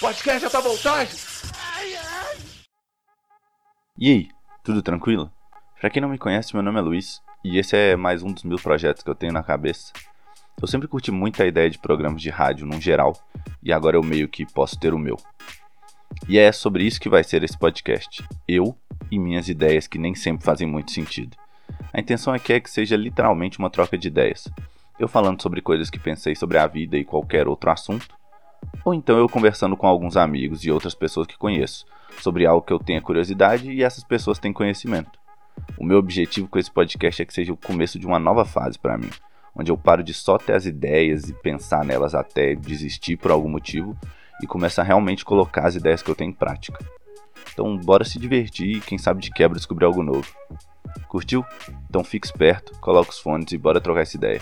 Podcast já tá voltando? E aí, tudo tranquilo? Pra quem não me conhece, meu nome é Luiz e esse é mais um dos meus projetos que eu tenho na cabeça. Eu sempre curti muito a ideia de programas de rádio num geral e agora eu meio que posso ter o meu. E é sobre isso que vai ser esse podcast. Eu e minhas ideias que nem sempre fazem muito sentido. A intenção aqui é que seja literalmente uma troca de ideias. Eu falando sobre coisas que pensei sobre a vida e qualquer outro assunto, ou então eu conversando com alguns amigos e outras pessoas que conheço sobre algo que eu tenha curiosidade e essas pessoas têm conhecimento. O meu objetivo com esse podcast é que seja o começo de uma nova fase para mim, onde eu paro de só ter as ideias e pensar nelas até desistir por algum motivo e começo a realmente colocar as ideias que eu tenho em prática. Então, bora se divertir e quem sabe de quebra descobrir algo novo. Curtiu? Então fique esperto, coloca os fones e bora trocar essa ideia.